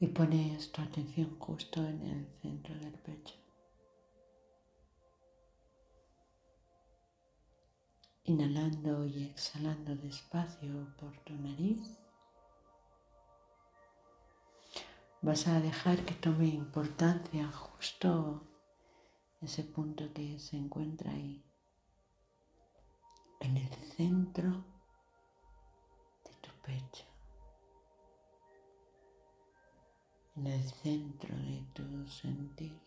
y pones tu atención justo en el centro del pecho. Inhalando y exhalando despacio por tu nariz. Vas a dejar que tome importancia justo ese punto que se encuentra ahí, en el centro de tu pecho. En el centro de tu sentir,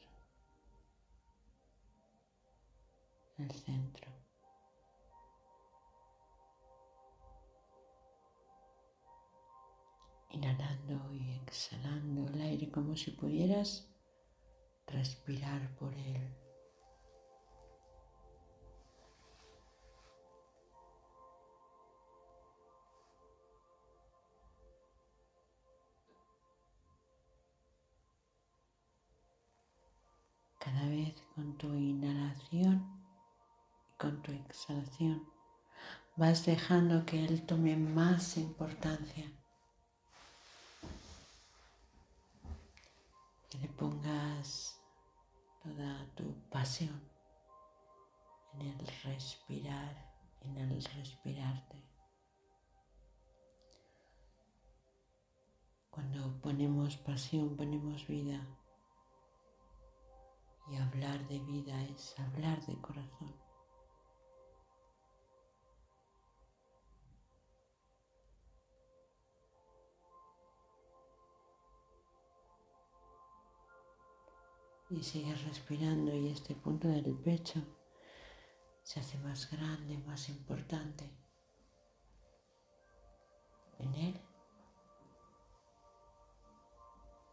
el centro. Inhalando y exhalando el aire como si pudieras respirar por él. Con tu inhalación y con tu exhalación vas dejando que Él tome más importancia. Que le pongas toda tu pasión en el respirar, en el respirarte. Cuando ponemos pasión, ponemos vida. Y hablar de vida es hablar de corazón. Y sigues respirando y este punto del pecho se hace más grande, más importante. En él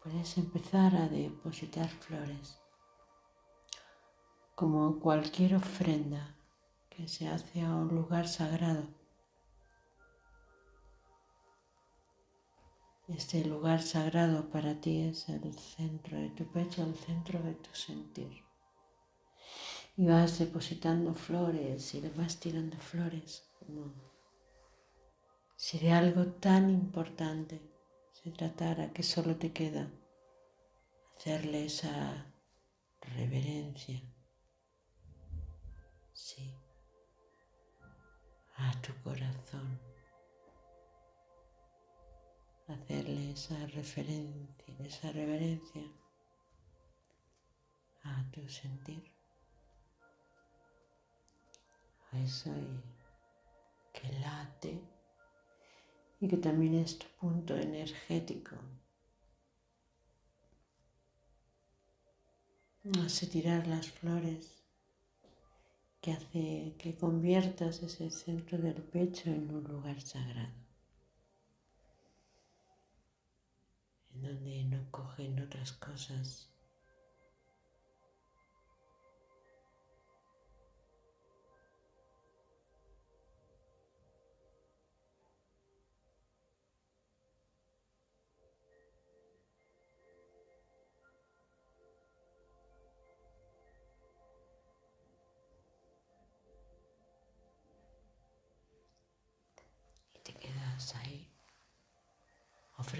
puedes empezar a depositar flores como cualquier ofrenda que se hace a un lugar sagrado. Este lugar sagrado para ti es el centro de tu pecho, el centro de tu sentir. Y vas depositando flores y le vas tirando flores como si de algo tan importante se tratara que solo te queda hacerle esa reverencia a tu corazón. Hacerle esa referencia, esa reverencia a tu sentir. A eso que late y que también es tu punto energético. Hace tirar las flores que hace que conviertas ese centro del pecho en un lugar sagrado, en donde no cogen otras cosas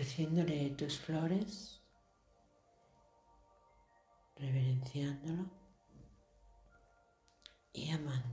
ofreciéndole tus flores, reverenciándolo y amando.